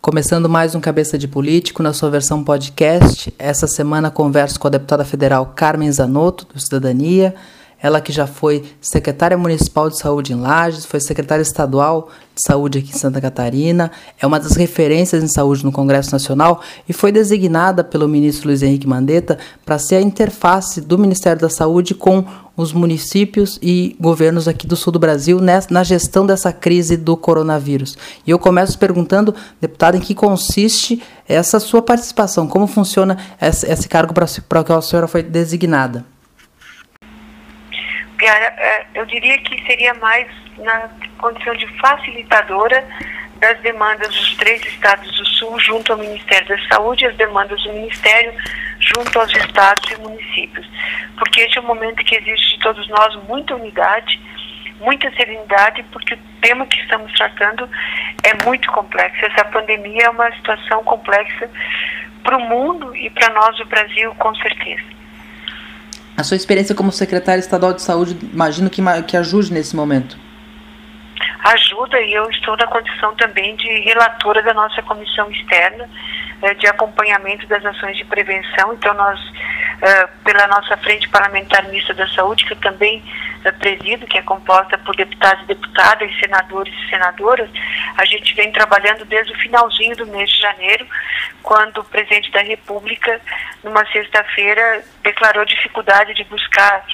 Começando mais um Cabeça de Político na sua versão podcast. Essa semana converso com a deputada federal Carmen Zanotto, do Cidadania. Ela que já foi secretária municipal de saúde em Lages, foi secretária estadual de saúde aqui em Santa Catarina, é uma das referências em saúde no Congresso Nacional e foi designada pelo ministro Luiz Henrique Mandetta para ser a interface do Ministério da Saúde com os municípios e governos aqui do sul do Brasil na gestão dessa crise do coronavírus. E eu começo perguntando, deputada, em que consiste essa sua participação, como funciona esse cargo para o qual a senhora foi designada? É, eu diria que seria mais na condição de facilitadora das demandas dos três estados do Sul junto ao Ministério da Saúde as demandas do Ministério junto aos estados e municípios. Porque este é um momento que existe de todos nós muita unidade, muita serenidade, porque o tema que estamos tratando é muito complexo. Essa pandemia é uma situação complexa para o mundo e para nós, o Brasil, com certeza. A sua experiência como secretária estadual de saúde, imagino que, que ajude nesse momento. Ajuda e eu estou na condição também de relatora da nossa comissão externa de acompanhamento das ações de prevenção. Então, nós, eh, pela nossa frente parlamentar mista da saúde, que eu também eh, presido, que é composta por deputados e deputadas, senadores e senadoras, a gente vem trabalhando desde o finalzinho do mês de janeiro, quando o presidente da República, numa sexta-feira, declarou dificuldade de buscar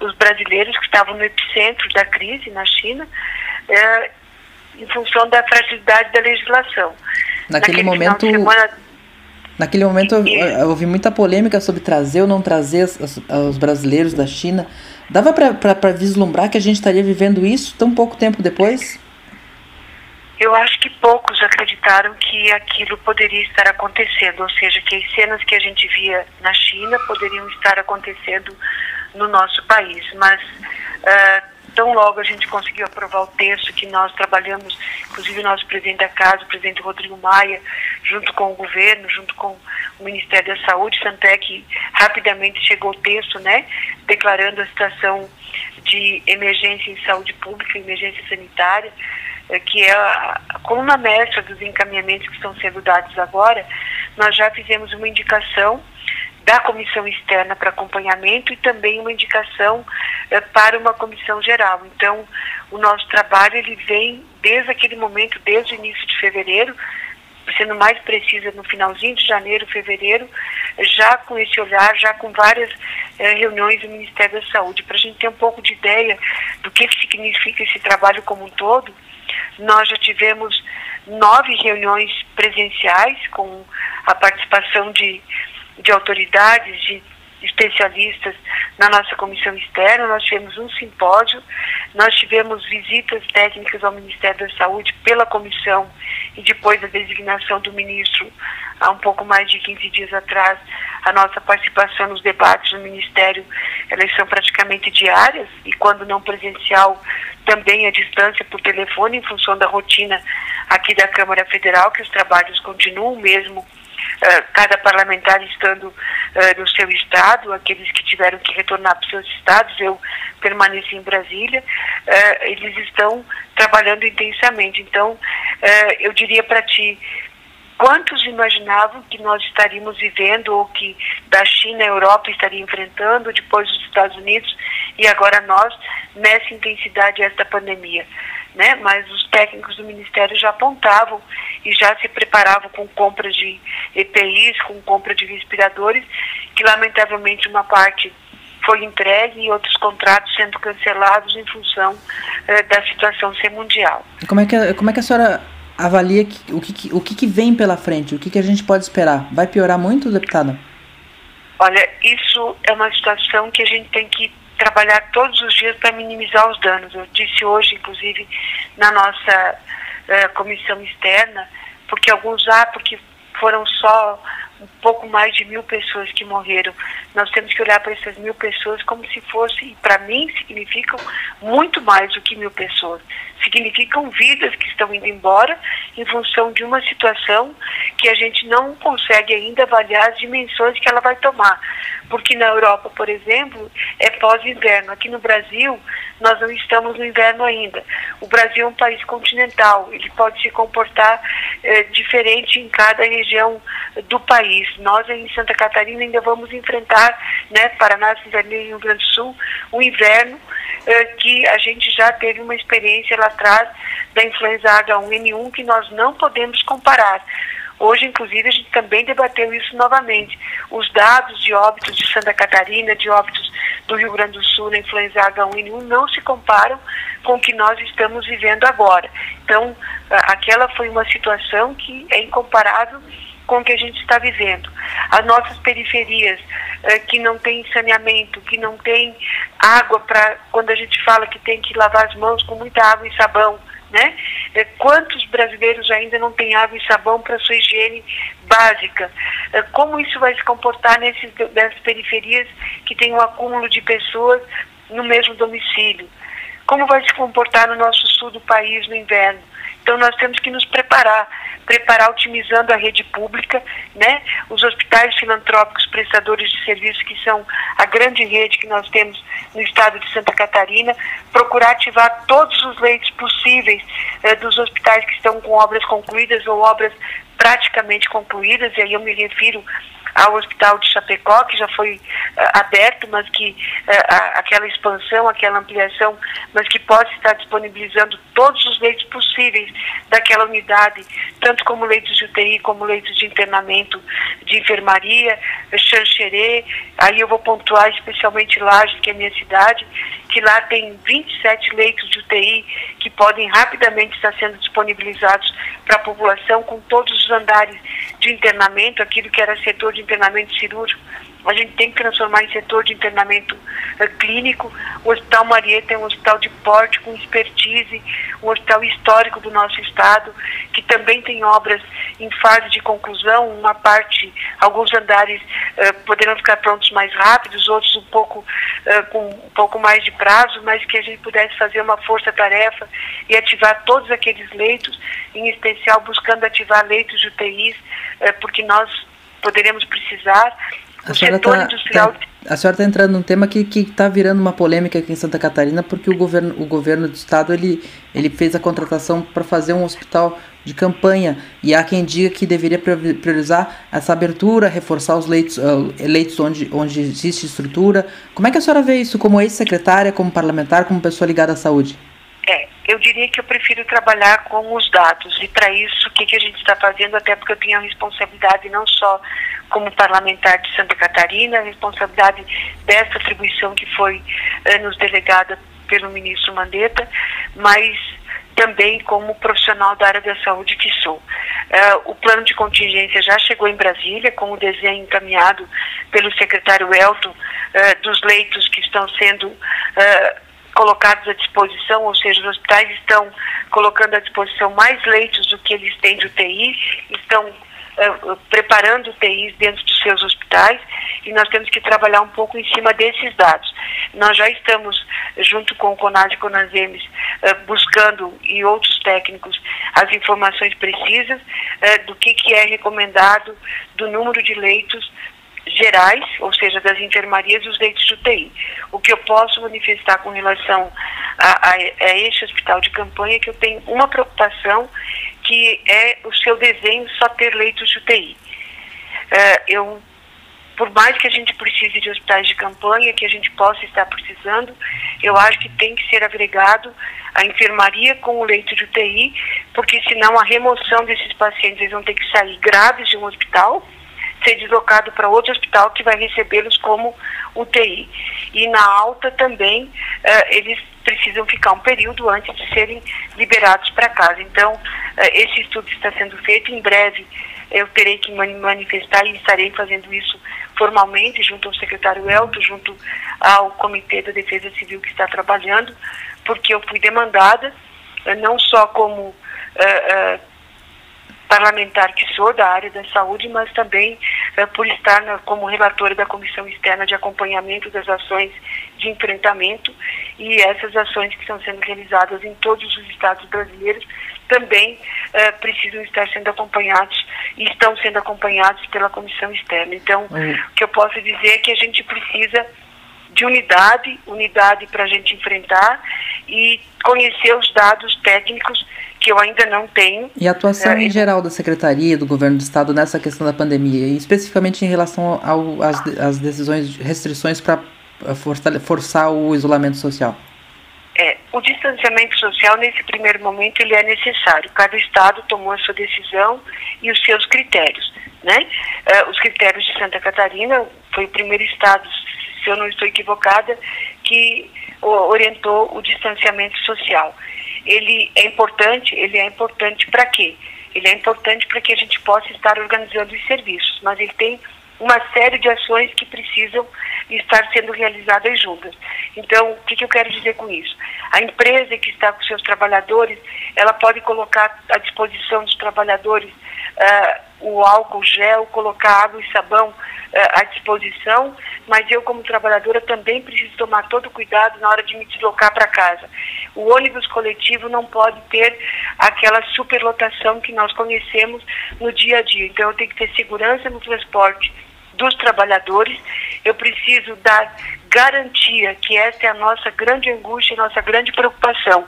os brasileiros que estavam no epicentro da crise na China, em função da fragilidade da legislação. Naquele, Naquele momento, semana, Naquele momento eu, ouvi muita polêmica sobre trazer ou não trazer os, os brasileiros da China. Dava para vislumbrar que a gente estaria vivendo isso tão pouco tempo depois? Eu acho que poucos acreditaram que aquilo poderia estar acontecendo, ou seja, que as cenas que a gente via na China poderiam estar acontecendo no nosso país. Mas uh, tão logo a gente conseguiu aprovar o texto que nós trabalhamos, inclusive o nosso presidente da casa, o presidente Rodrigo Maia, junto com o governo, junto com o Ministério da Saúde, tanto é que rapidamente chegou o texto, né, declarando a situação de emergência em saúde pública, emergência sanitária, eh, que é a coluna mestra dos encaminhamentos que estão sendo dados agora, nós já fizemos uma indicação da comissão externa para acompanhamento e também uma indicação eh, para uma comissão geral. Então, o nosso trabalho ele vem desde aquele momento, desde o início de fevereiro, sendo mais precisa no finalzinho de janeiro, fevereiro, já com esse olhar, já com várias eh, reuniões do Ministério da Saúde, para a gente ter um pouco de ideia do que, que significa esse trabalho como um todo. Nós já tivemos nove reuniões presenciais com a participação de de autoridades, de especialistas na nossa comissão externa, nós tivemos um simpósio, nós tivemos visitas técnicas ao Ministério da Saúde pela comissão e depois da designação do ministro, há um pouco mais de 15 dias atrás, a nossa participação nos debates no Ministério, elas são praticamente diárias e quando não presencial, também à distância por telefone, em função da rotina aqui da Câmara Federal, que os trabalhos continuam mesmo eh, cada parlamentar estando uh, no seu estado, aqueles que tiveram que retornar para os seus estados, eu permaneci em Brasília, uh, eles estão trabalhando intensamente. Então, eu diria para ti, quantos imaginavam que nós estaríamos vivendo ou que da China a Europa estaria enfrentando, depois os Estados Unidos e agora nós, nessa intensidade desta pandemia? Né? Mas os técnicos do Ministério já apontavam e já se preparavam com compra de EPIs, com compra de respiradores, que lamentavelmente uma parte foi entregue e outros contratos sendo cancelados em função eh, da situação ser mundial. Como é que, como é que a senhora avalia que, o, que, o que, que vem pela frente? O que, que a gente pode esperar? Vai piorar muito, deputada? Olha, isso é uma situação que a gente tem que trabalhar todos os dias para minimizar os danos. Eu disse hoje, inclusive, na nossa uh, comissão externa, porque alguns, ah, porque foram só um pouco mais de mil pessoas que morreram. Nós temos que olhar para essas mil pessoas como se fosse, para mim, significam muito mais do que mil pessoas. Significam vidas que estão indo embora em função de uma situação que a gente não consegue ainda avaliar as dimensões que ela vai tomar. Porque na Europa, por exemplo, é pós-inverno. Aqui no Brasil, nós não estamos no inverno ainda. O Brasil é um país continental, ele pode se comportar eh, diferente em cada região do país. Nós em Santa Catarina ainda vamos enfrentar, né, Paraná, Cidadania e Rio Grande do Sul, um inverno eh, que a gente já teve uma experiência lá atrás da influenza H1N1 que nós não podemos comparar. Hoje, inclusive, a gente também debateu isso novamente. Os dados de óbitos de Santa Catarina, de óbitos do Rio Grande do Sul na influenza H1N1 não se comparam com o que nós estamos vivendo agora. Então, aquela foi uma situação que é incomparável com o que a gente está vivendo. As nossas periferias, eh, que não tem saneamento, que não tem água para, quando a gente fala que tem que lavar as mãos com muita água e sabão, né? É, quantos brasileiros ainda não têm água e sabão para sua higiene básica? É, como isso vai se comportar nesses, nessas periferias que tem um acúmulo de pessoas no mesmo domicílio? Como vai se comportar no nosso sul do país no inverno? Então nós temos que nos preparar, preparar otimizando a rede pública, né? Os hospitais filantrópicos prestadores de serviços que são a grande rede que nós temos no estado de Santa Catarina, procurar ativar todos os leitos possíveis eh, dos hospitais que estão com obras concluídas ou obras praticamente concluídas, e aí eu me refiro ao Hospital de Chapecó, que já foi uh, aberto, mas que uh, aquela expansão, aquela ampliação, mas que pode estar disponibilizando todos os leitos possíveis daquela unidade, tanto como leitos de UTI, como leitos de internamento de enfermaria, Xanxerê, aí eu vou pontuar especialmente Lages, que é a minha cidade, que lá tem 27 leitos de UTI que podem rapidamente estar sendo disponibilizados para a população com todos os andares de internamento, aquilo que era setor de internamento cirúrgico, a gente tem que transformar em setor de internamento uh, clínico. O Hospital Marieta é um hospital de porte, com expertise, um hospital histórico do nosso estado, que também tem obras em fase de conclusão, uma parte, alguns andares uh, poderão ficar prontos mais rápidos, outros um pouco uh, com um pouco mais de prazo, mas que a gente pudesse fazer uma força-tarefa e ativar todos aqueles leitos, em especial buscando ativar leitos de UTIs, porque nós poderemos precisar a senhora está tá, está entrando num tema que está virando uma polêmica aqui em Santa Catarina, porque o governo, o governo do estado ele, ele fez a contratação para fazer um hospital de campanha e há quem diga que deveria priorizar essa abertura, reforçar os leitos, uh, leitos onde, onde existe estrutura. Como é que a senhora vê isso como ex-secretária, como parlamentar, como pessoa ligada à saúde? É, eu diria que eu prefiro trabalhar com os dados e para isso o que, que a gente está fazendo, até porque eu tenho a responsabilidade não só como parlamentar de Santa Catarina, a responsabilidade dessa atribuição que foi nos delegada pelo ministro Mandetta, mas também como profissional da área da saúde que sou. Uh, o plano de contingência já chegou em Brasília, com o desenho encaminhado pelo secretário Elton uh, dos leitos que estão sendo uh, colocados à disposição, ou seja, os hospitais estão colocando à disposição mais leitos do que eles têm de UTI, estão uh, preparando UTIs dentro dos seus hospitais e nós temos que trabalhar um pouco em cima desses dados. Nós já estamos, junto com o CONAS e CONASEMES, uh, buscando e outros técnicos as informações precisas uh, do que, que é recomendado do número de leitos gerais, ou seja, das enfermarias e os leitos de UTI. O que eu posso manifestar com relação a, a, a este hospital de campanha é que eu tenho uma preocupação que é o seu desenho só ter leitos de UTI. É, eu, por mais que a gente precise de hospitais de campanha, que a gente possa estar precisando, eu acho que tem que ser agregado a enfermaria com o leito de UTI, porque senão a remoção desses pacientes eles vão ter que sair graves de um hospital ser deslocado para outro hospital que vai recebê-los como UTI. E na alta também, uh, eles precisam ficar um período antes de serem liberados para casa. Então, uh, esse estudo está sendo feito. Em breve, eu terei que manifestar e estarei fazendo isso formalmente, junto ao secretário Elton, junto ao Comitê da Defesa Civil que está trabalhando, porque eu fui demandada, uh, não só como parlamentar que sou da área da saúde, mas também uh, por estar na, como relatora da Comissão Externa de Acompanhamento das Ações de Enfrentamento e essas ações que estão sendo realizadas em todos os estados brasileiros também uh, precisam estar sendo acompanhados e estão sendo acompanhados pela comissão externa. Então, uhum. o que eu posso dizer é que a gente precisa de unidade, unidade para a gente enfrentar e conhecer os dados técnicos que eu ainda não tenho. E a atuação é, em geral da Secretaria, do Governo do Estado nessa questão da pandemia, e especificamente em relação às decisões, restrições para forçar o isolamento social? É, o distanciamento social, nesse primeiro momento, ele é necessário. Cada estado tomou a sua decisão e os seus critérios. Né? Uh, os critérios de Santa Catarina foi o primeiro estado, se eu não estou equivocada, que orientou o distanciamento social. Ele é importante, ele é importante para quê? Ele é importante para que a gente possa estar organizando os serviços, mas ele tem uma série de ações que precisam estar sendo realizadas juntas. Então, o que, que eu quero dizer com isso? A empresa que está com seus trabalhadores, ela pode colocar à disposição dos trabalhadores uh, o álcool gel, colocar água e sabão uh, à disposição, mas eu, como trabalhadora, também preciso tomar todo cuidado na hora de me deslocar para casa. O ônibus coletivo não pode ter aquela superlotação que nós conhecemos no dia a dia. Então, eu tenho que ter segurança no transporte dos trabalhadores, eu preciso dar garantia, que essa é a nossa grande angústia, nossa grande preocupação.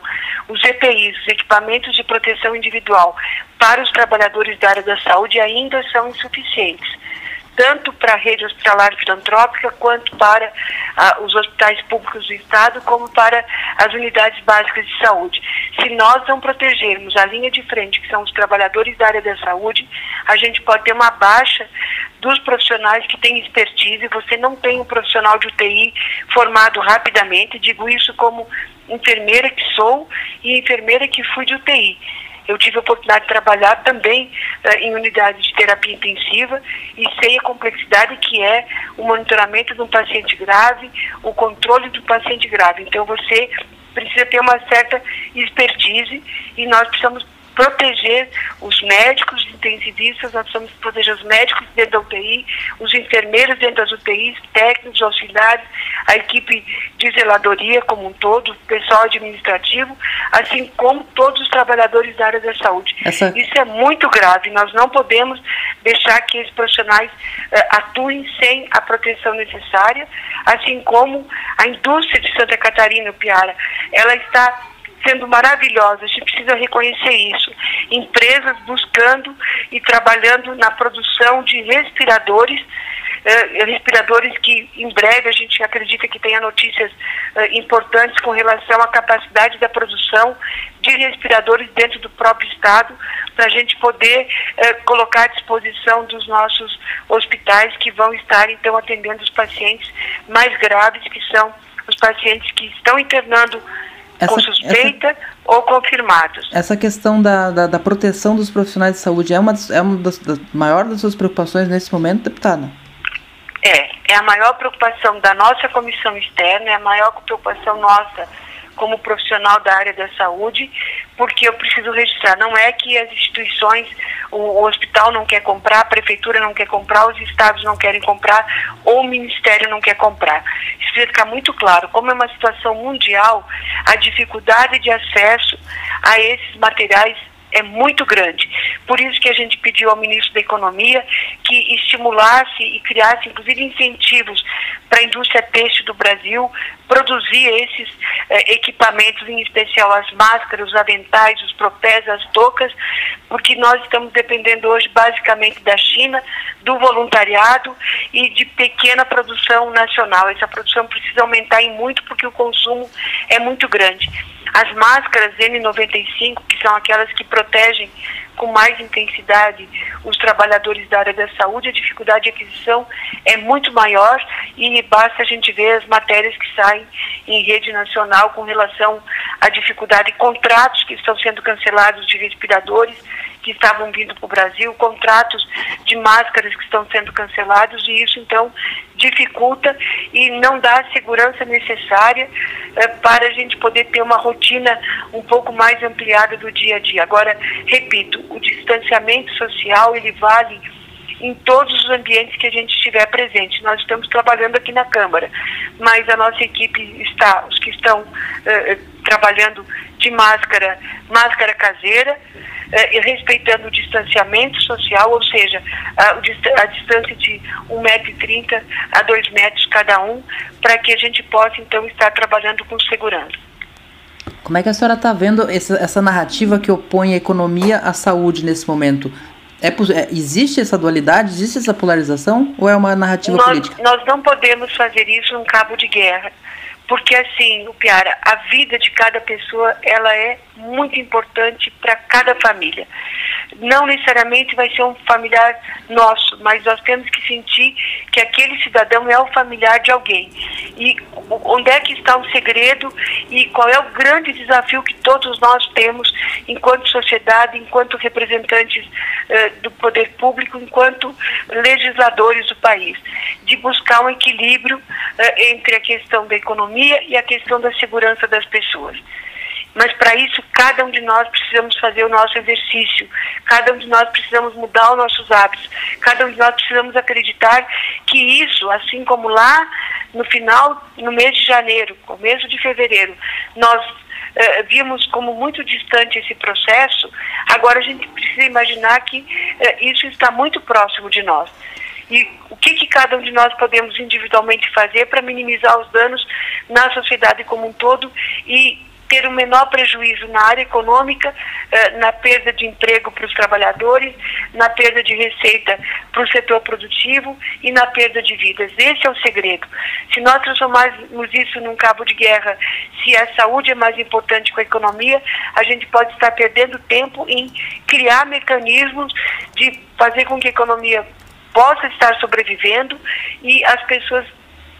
Os EPIs, os equipamentos de proteção individual, para os trabalhadores da área da saúde ainda são insuficientes tanto para a rede hospitalar filantrópica quanto para ah, os hospitais públicos do Estado, como para as unidades básicas de saúde. Se nós não protegermos a linha de frente, que são os trabalhadores da área da saúde, a gente pode ter uma baixa dos profissionais que têm expertise. Você não tem um profissional de UTI formado rapidamente, digo isso como enfermeira que sou e enfermeira que fui de UTI. Eu tive a oportunidade de trabalhar também uh, em unidade de terapia intensiva e sei a complexidade que é o monitoramento de um paciente grave, o controle do paciente grave. Então você precisa ter uma certa expertise e nós precisamos proteger os médicos intensivistas, nós precisamos proteger os médicos dentro da UTI, os enfermeiros dentro das UTIs, técnicos, auxiliares, a equipe de zeladoria como um todo, o pessoal administrativo, assim como todos os trabalhadores da área da saúde. Essa... Isso é muito grave, nós não podemos deixar que esses profissionais uh, atuem sem a proteção necessária, assim como a indústria de Santa Catarina, Piara, ela está sendo maravilhosa, a gente precisa reconhecer isso. Empresas buscando e trabalhando na produção de respiradores, eh, respiradores que em breve a gente acredita que tenha notícias eh, importantes com relação à capacidade da produção de respiradores dentro do próprio Estado, para a gente poder eh, colocar à disposição dos nossos hospitais que vão estar então atendendo os pacientes mais graves, que são os pacientes que estão internando essa, com suspeita essa, ou confirmados. Essa questão da, da, da, proteção dos profissionais de saúde é uma, é uma das, das maiores das suas preocupações nesse momento, deputada? É, é a maior preocupação da nossa comissão externa, é a maior preocupação nossa como profissional da área da saúde, porque eu preciso registrar. Não é que as instituições, o, o, hospital não quer comprar, a prefeitura não quer comprar, os estados não querem comprar, ou o ministério não quer comprar. Isso precisa ficar muito claro. Como é uma situação mundial, a dificuldade de acesso a esses materiais é muito grande. Por isso que a gente pediu ao ministro da Economia que estimulasse e criasse, inclusive, incentivos para a indústria têxtil do Brasil produzir esses eh, equipamentos, em especial as máscaras, os aventais, os propés, as toucas, porque nós estamos dependendo hoje basicamente da China, do voluntariado e de pequena produção nacional. Essa produção precisa aumentar em muito porque o consumo é muito grande. As máscaras N95, que são aquelas que protegem com mais intensidade os trabalhadores da área da saúde, a dificuldade de aquisição é muito maior e basta a gente ver as matérias que saem em rede nacional com relação à dificuldade de contratos que estão sendo cancelados de respiradores que estavam vindo para o Brasil, contratos de máscaras que estão sendo cancelados e isso então dificulta e não dá a segurança necessária eh, para a gente poder ter uma rotina um pouco mais ampliada do dia a dia. Agora, repito, o distanciamento social ele vale em todos os ambientes que a gente estiver presente. Nós estamos trabalhando aqui na Câmara, mas a nossa equipe está, os que estão uh, trabalhando de máscara, máscara caseira, eh, respeitando o distanciamento social, ou seja, a, a distância de 1,30m a 2 metros cada um, para que a gente possa então estar trabalhando com segurança. Como é que a senhora está vendo essa, essa, narrativa que opõe a economia à saúde nesse momento? É, é, existe essa dualidade, existe essa polarização ou é uma narrativa nós, política? Nós não podemos fazer isso num cabo de guerra, porque assim, o Piara, a vida de cada pessoa ela é muito importante para cada família não necessariamente vai ser um familiar nosso, mas nós temos que sentir que aquele cidadão é o familiar de alguém. E onde é que está o segredo e qual é o grande desafio que todos nós temos enquanto sociedade, enquanto representantes eh, do poder público, enquanto legisladores do país, de buscar um equilíbrio eh, entre a questão da economia e a questão da segurança das pessoas. Mas para isso, cada um de nós precisamos fazer o nosso exercício, cada um de nós precisamos mudar os nossos hábitos, cada um de nós precisamos acreditar que isso, assim como lá no final, no mês de janeiro, começo de fevereiro, nós uh, vimos como muito distante esse processo, agora a gente precisa imaginar que uh, isso está muito próximo de nós. E o que, que cada um de nós podemos individualmente fazer para minimizar os danos na sociedade como um todo e ter um menor prejuízo na área econômica, eh, na perda de emprego para os trabalhadores, na perda de receita para o setor produtivo e na perda de vidas. Esse é o segredo. Se nós transformarmos isso num cabo de guerra, se a saúde é mais importante que a economia, a gente pode estar perdendo tempo em criar mecanismos de fazer com que a economia possa estar sobrevivendo e as pessoas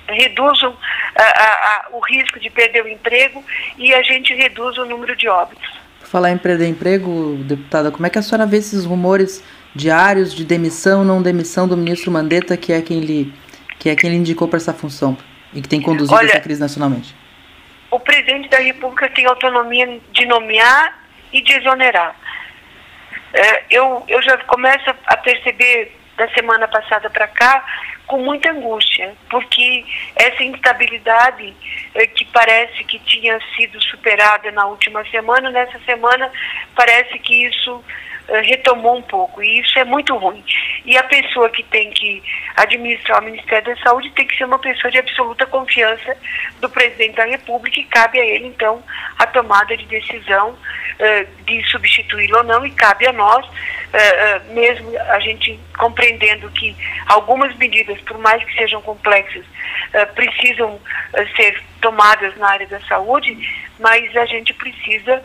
reduzam a, a, a, o risco de perder o emprego e a gente reduz o número de óbitos. Falar em perder emprego, deputada, como é que a senhora vê esses rumores diários de demissão, não demissão do ministro Mandetta, que é quem lhe, que é quem lhe indicou para essa função e que tem conduzido Olha, essa crise nacionalmente? O presidente da República tem autonomia de nomear e de exonerar. É, eu, eu já começo a perceber da semana passada para cá com muita angústia, porque essa instabilidade eh, que parece que tinha sido superada na última semana, nessa semana parece que isso retomou um pouco, e isso é muito ruim. E a pessoa que tem que administrar o Ministério da Saúde tem que ser uma pessoa de absoluta confiança do presidente da República, e cabe a ele, então, a tomada de decisão eh, de substituí-lo ou não, e cabe a nós uh, mesmo a gente compreendendo que algumas medidas, por mais que sejam complexas, uh, precisam ser tomadas na área da saúde, mas a gente precisa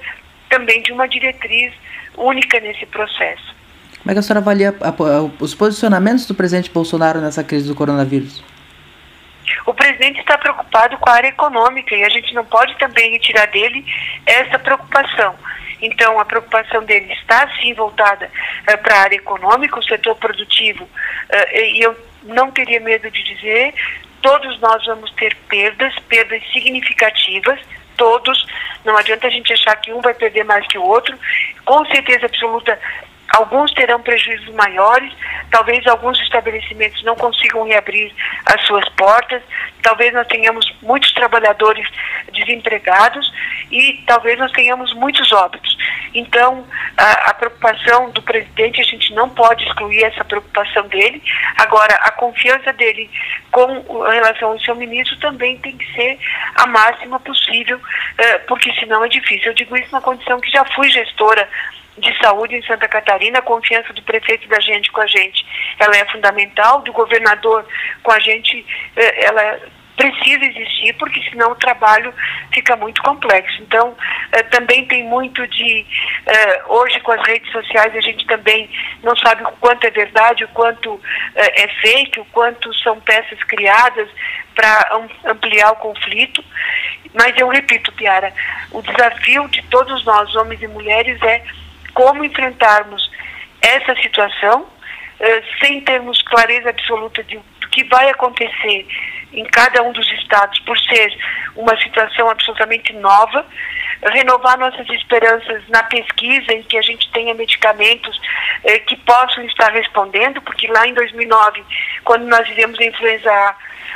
também de uma diretriz única nesse processo. Como é que a senhora avalia a, a, os posicionamentos do presidente Bolsonaro nessa crise do coronavírus? O presidente está preocupado com a área econômica e a gente não pode também retirar dele essa preocupação. Então, a preocupação dele está sim voltada uh, para a área econômica, o setor produtivo, uh, e eu não teria medo de dizer, todos nós vamos ter perdas, perdas significativas, todos, não adianta a gente achar que um vai perder mais que o outro, com certeza absoluta Alguns terão prejuízos maiores, talvez alguns estabelecimentos não consigam reabrir as suas portas, talvez nós tenhamos muitos trabalhadores desempregados e talvez nós tenhamos muitos óbitos. Então, a, a preocupação do presidente, a gente não pode excluir essa preocupação dele. Agora, a confiança dele com relação ao seu ministro também tem que ser a máxima possível, eh, porque senão é difícil. Eu digo isso na condição que já fui gestora de saúde em Santa Catarina, a confiança do prefeito da gente com a gente, ela é fundamental, do governador com a gente, eh, ela precisa existir, porque senão o trabalho fica muito complexo. Então, eh, também tem muito de. Eh, hoje, com as redes sociais, a gente também não sabe o quanto é verdade, o quanto é fake, o quanto são peças criadas para ampliar o conflito. Mas eu repito, Piara, o desafio de todos nós, homens e mulheres, é como enfrentarmos essa situação uh, sem termos clareza absoluta de, do que vai acontecer em cada um dos estados, por ser uma situação absolutamente nova, renovar nossas esperanças na pesquisa, em que a gente tenha medicamentos uh, que possam estar respondendo, porque lá em 2009, quando nós vivemos a influenza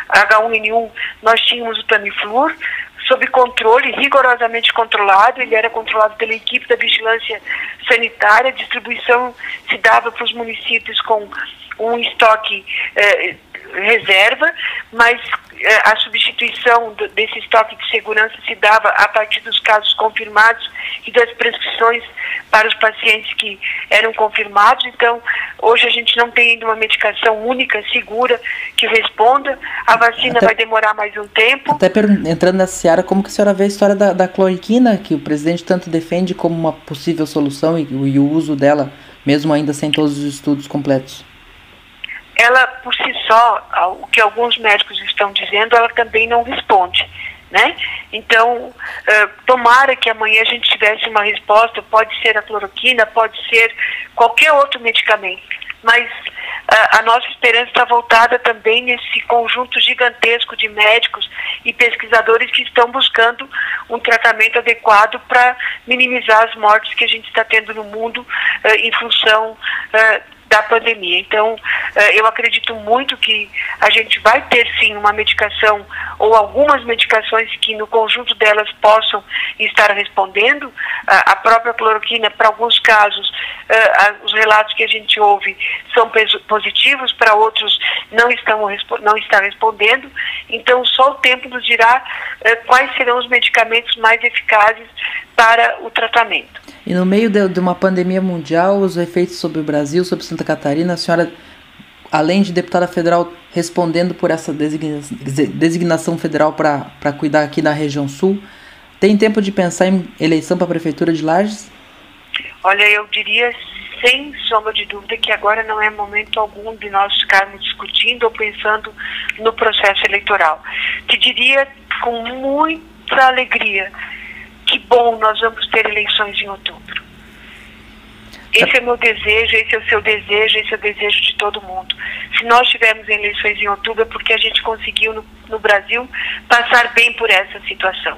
H1N1, nós tínhamos o Tamiflur, sob controle, rigorosamente controlado. Ele era controlado pela equipe da vigilância sanitária. A distribuição se dava para os municípios com um estoque eh, reserva, mas eh, a substituição desse estoque de segurança se dava a partir dos casos confirmados e das prescrições para os pacientes que eram confirmados. Então, hoje a gente não tem ainda uma medicação única, segura, que responda. A vacina até, vai demorar mais um tempo. Até entrando nessa seara, como que a senhora vê a história da, da que o presidente tanto defende como uma possível solução e, e o uso dela, mesmo ainda sem todos os estudos completos? Ela por si só, o que alguns médicos estão dizendo, ela também não responde. Né? Então, uh, tomara que amanhã a gente tivesse uma resposta, pode ser a cloroquina, pode ser qualquer outro medicamento, mas uh, a nossa esperança está voltada também nesse conjunto gigantesco de médicos e pesquisadores que estão buscando um tratamento adequado para minimizar as mortes que a gente está tendo no mundo uh, em função da pandemia. Então, eh, eu acredito muito que a gente vai ter sim uma medicação ou algumas medicações que no conjunto delas possam estar respondendo. A própria cloroquina, para alguns casos, eh, os relatos que a gente ouve são positivos, para outros não estão não está respondendo. Então, só o tempo nos dirá eh, quais serão os medicamentos mais eficazes para o tratamento. E no meio de, de, uma pandemia mundial, os efeitos sobre o Brasil, sobre Santa Catarina, a senhora, além de deputada federal, respondendo por essa designação, designação federal para cuidar aqui na região sul, tem tempo de pensar em eleição para a Prefeitura de Lages? Olha, eu diria sem sombra de dúvida que agora não é momento algum de nós ficarmos discutindo ou pensando no processo eleitoral. Te diria com muita alegria que bom, nós vamos ter eleições em outubro. Esse é o meu desejo, esse é o seu desejo, esse é o desejo de todo mundo. Se nós tivermos eleições em outubro é porque a gente conseguiu no, no Brasil passar bem por essa situação.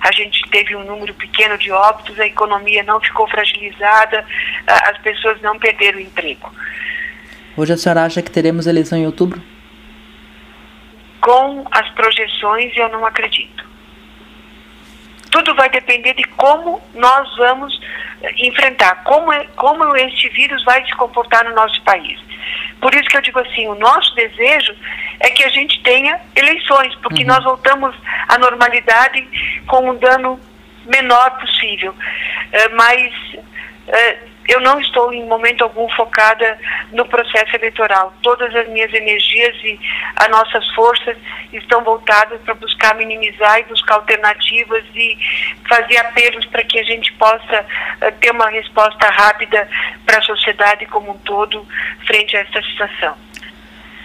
A gente teve um número pequeno de óbitos, a economia não ficou fragilizada, as pessoas não perderam o emprego. Hoje a senhora acha que teremos eleição em outubro? Com as projeções, eu não acredito. Tudo vai depender de como nós vamos eh, enfrentar, como, é, como este vírus vai se comportar no nosso país. Por isso que eu digo assim, o nosso desejo é que a gente tenha eleições, porque uhum. nós voltamos à normalidade com um dano menor possível. Uh, mas uh, eu não estou em momento algum focada no processo eleitoral. Todas as minhas energias e as nossas forças estão voltadas para buscar minimizar e buscar alternativas e fazer apelos para que a gente possa uh, ter uma resposta rápida para a sociedade como um todo frente a essa situação.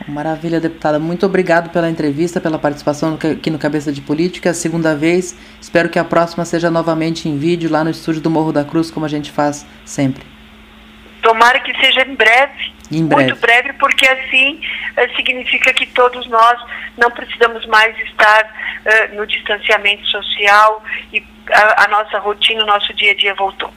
Maravilha, deputada. Muito obrigado pela entrevista, pela participação aqui no Cabeça de Política. Segunda vez. Espero que a próxima seja novamente em vídeo lá no estúdio do Morro da Cruz, como a gente faz sempre. Tomara que seja em breve, em breve. muito breve, porque assim uh, significa que todos nós não precisamos mais estar uh, no distanciamento social e a, a nossa rotina, o nosso dia a dia voltou.